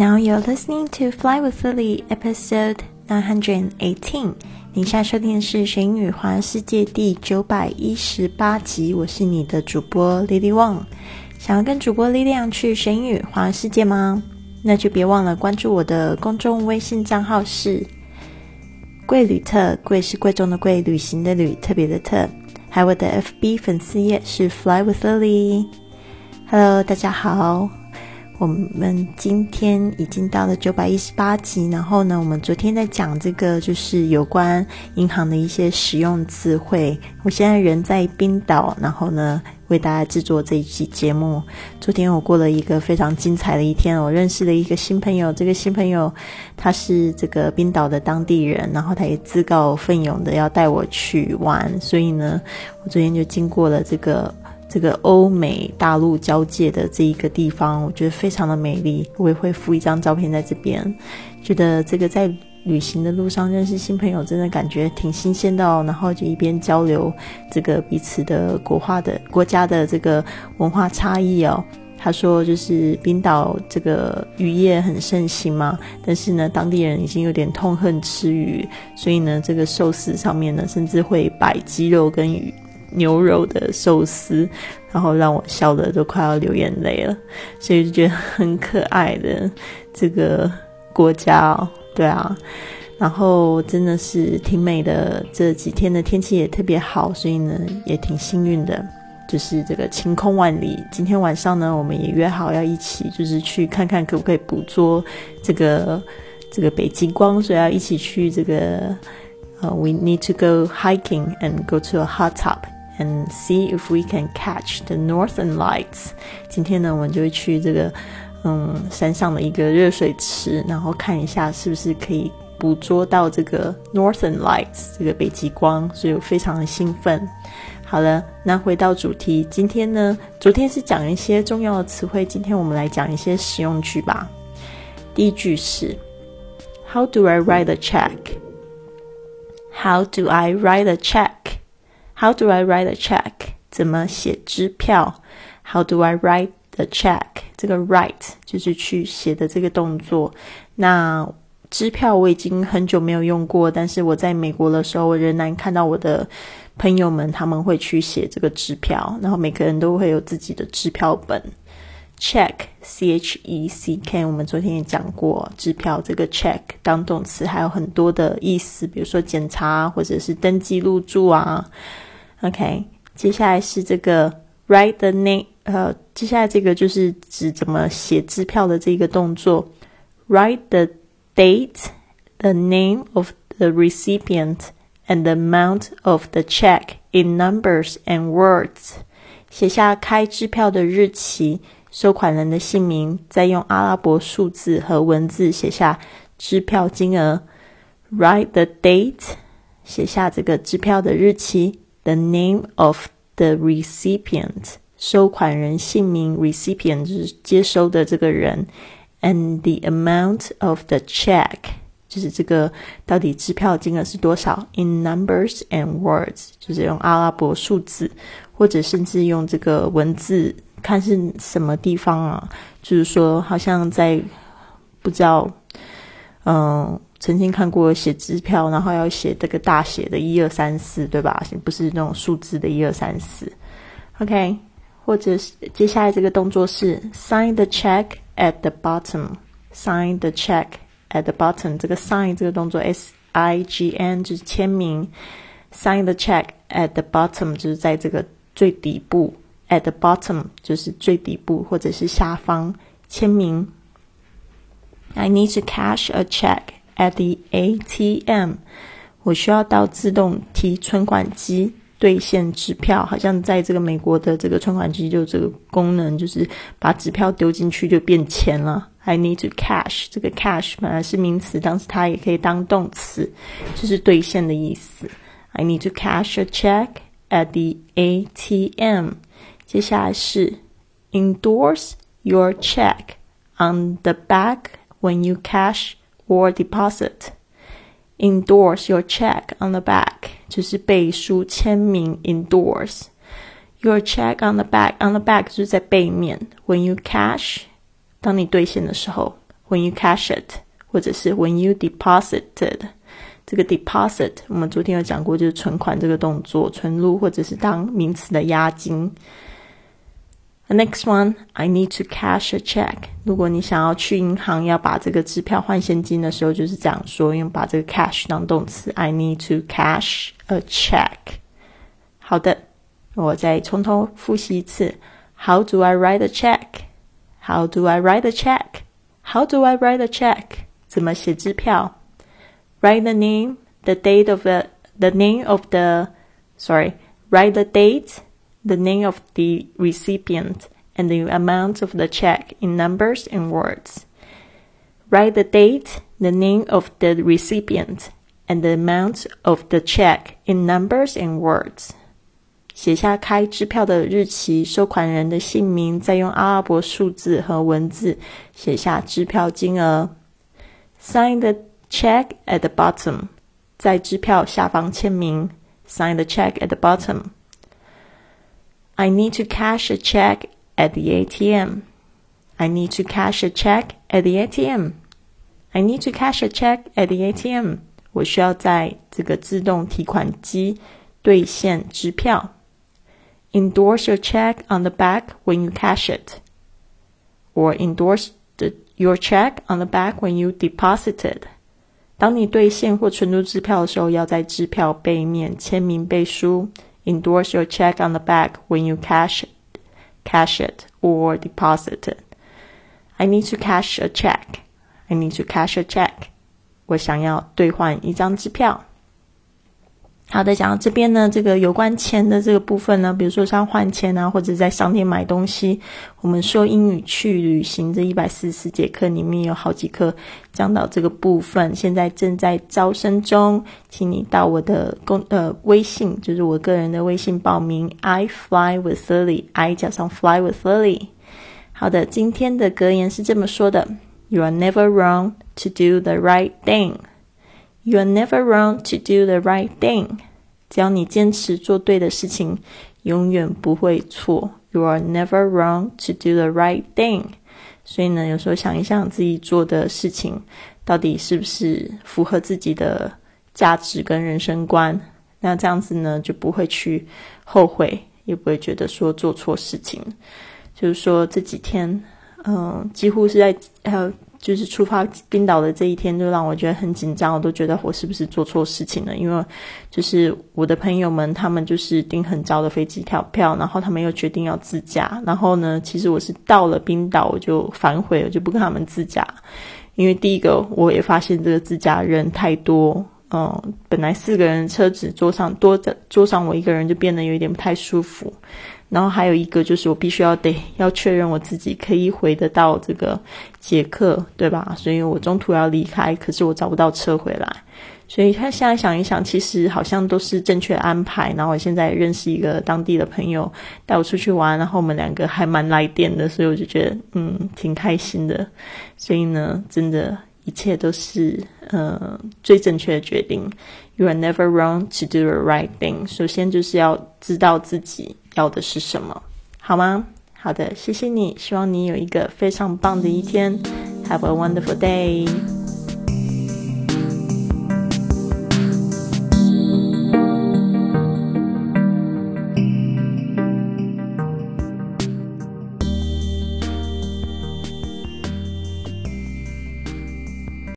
Now you're listening to Fly with Lily, episode nine hundred eighteen. 你现在收听的是《学英语环世界》第九百一十八集。我是你的主播 Lily Wang。想要跟主播力量去学英语环世界吗？那就别忘了关注我的公众微信账号是“贵旅特”，贵是贵重的贵，旅行的旅，特别的特。还有我的 FB 粉丝页是 Fly with Lily。Hello，大家好。我们今天已经到了九百一十八集，然后呢，我们昨天在讲这个就是有关银行的一些实用智慧。我现在人在冰岛，然后呢，为大家制作这一期节目。昨天我过了一个非常精彩的一天，我认识了一个新朋友。这个新朋友他是这个冰岛的当地人，然后他也自告奋勇的要带我去玩，所以呢，我昨天就经过了这个。这个欧美大陆交界的这一个地方，我觉得非常的美丽。我也会附一张照片在这边，觉得这个在旅行的路上认识新朋友，真的感觉挺新鲜的哦。然后就一边交流这个彼此的国画的国家的这个文化差异哦。他说，就是冰岛这个渔业很盛行嘛，但是呢，当地人已经有点痛恨吃鱼，所以呢，这个寿司上面呢，甚至会摆鸡肉跟鱼。牛肉的寿司，然后让我笑的都快要流眼泪了，所以就觉得很可爱的这个国家哦，对啊，然后真的是挺美的，这几天的天气也特别好，所以呢也挺幸运的，就是这个晴空万里。今天晚上呢，我们也约好要一起，就是去看看可不可以捕捉这个这个北极光，所以要一起去这个呃，we need to go hiking and go to a hot tub。And see if we can catch the northern lights。今天呢，我们就会去这个嗯山上的一个热水池，然后看一下是不是可以捕捉到这个 northern lights 这个北极光，所以我非常的兴奋。好了，那回到主题，今天呢，昨天是讲一些重要的词汇，今天我们来讲一些实用句吧。第一句是 How do I write a check? How do I write a check? How do I write a check？怎么写支票？How do I write the check？这个 write 就是去写的这个动作。那支票我已经很久没有用过，但是我在美国的时候，我仍然看到我的朋友们他们会去写这个支票，然后每个人都会有自己的支票本。Check，C H E C K，我们昨天也讲过，支票这个 check 当动词还有很多的意思，比如说检查或者是登记入住啊。OK，接下来是这个 write the name，呃，接下来这个就是指怎么写支票的这个动作，write the date, the name of the recipient, and the amount of the check in numbers and words。写下开支票的日期、收款人的姓名，再用阿拉伯数字和文字写下支票金额。Write the date，写下这个支票的日期。 The name of the recipient，收款人姓名，recipient 就是接收的这个人，and the amount of the check，就是这个到底支票金额是多少，in numbers and words，就是用阿拉伯数字，或者甚至用这个文字，看是什么地方啊，就是说好像在不知道，嗯。曾经看过写支票，然后要写这个大写的一二三四，对吧？不是那种数字的一二三四。OK，或者是接下来这个动作是 sign the check at the bottom，sign the check at the bottom。这个 sign 这个动作 S I G N 就是签名，sign the check at the bottom 就是在这个最底部，at the bottom 就是最底部或者是下方签名。I need to cash a check。At the ATM，我需要到自动提存款机兑现支票。好像在这个美国的这个存款机就这个功能，就是把支票丢进去就变钱了。I need to cash，这个 cash 本来是名词，当时它也可以当动词，就是兑现的意思。I need to cash a check at the ATM。接下来是 endorse your check on the back when you cash。or deposit. Endorse your check on the back 就是背书签名 endorse your check on the back on the back 就是在背面。When you cash，当你兑现的时候， when you cash it，或者是 when you deposited。这个 deposit 我们昨天有讲过，就是存款这个动作，存入或者是当名词的押金。 The next one, I need to cash a check。如果你想要去银行要把这个支票换现金的时候，就是这样说，用把这个 cash 当动词。I need to cash a check。好的，我再从头复习一次。How do I write a check? How do I write a check? How do I write a check? 怎么写支票？Write the name, the date of the the name of the sorry. Write the date the name of the recipient, and the amount of the check in numbers and words. Write the date, the name of the recipient, and the amount of the check in numbers and words. 写下开支票的日期、收款人的姓名，再用阿拉伯数字和文字写下支票金额。Sign the check at the bottom，在支票下方签名。Sign the check at the bottom。 I need to cash a check at the ATM. I need to cash a check at the ATM. I need to cash a check at the ATM. 我需要在这个自动提款机兑现支票。Endorse your check on the back when you cash it, or endorse the, your check on the back when you deposited. 当你兑现或存入支票的时候，要在支票背面签名背书。 endorse your check on the back when you cash it, cash it or deposit it. I need to cash a check. I need to cash a check. 我想要兑换一张支票。 好的，讲到这边呢，这个有关钱的这个部分呢，比如说像换钱啊，或者在商店买东西，我们说英语去旅行这一百四十节课里面有好几课讲到这个部分，现在正在招生中，请你到我的公呃微信，就是我个人的微信报名。I fly with Lily，I 加上 fly with Lily。好的，今天的格言是这么说的：You are never wrong to do the right thing。You're never wrong to do the right thing。只要你坚持做对的事情，永远不会错。You are never wrong to do the right thing。所以呢，有时候想一想自己做的事情，到底是不是符合自己的价值跟人生观？那这样子呢，就不会去后悔，也不会觉得说做错事情。就是说这几天，嗯，几乎是在呃。就是出发冰岛的这一天，就让我觉得很紧张。我都觉得我是不是做错事情了？因为就是我的朋友们，他们就是订很早的飞机票票，然后他们又决定要自驾。然后呢，其实我是到了冰岛我就反悔我，就不跟他们自驾。因为第一个，我也发现这个自驾人太多，嗯，本来四个人车子坐上多的坐上我一个人就变得有一点不太舒服。然后还有一个就是，我必须要得要确认我自己可以回得到这个捷克，对吧？所以我中途要离开，可是我找不到车回来。所以他现在想一想，其实好像都是正确安排。然后我现在认识一个当地的朋友，带我出去玩，然后我们两个还蛮来电的，所以我就觉得嗯挺开心的。所以呢，真的，一切都是呃最正确的决定。You are never wrong to do the right thing。首先就是要知道自己。要的是什么，好吗？好的，谢谢你，希望你有一个非常棒的一天。Have a wonderful day.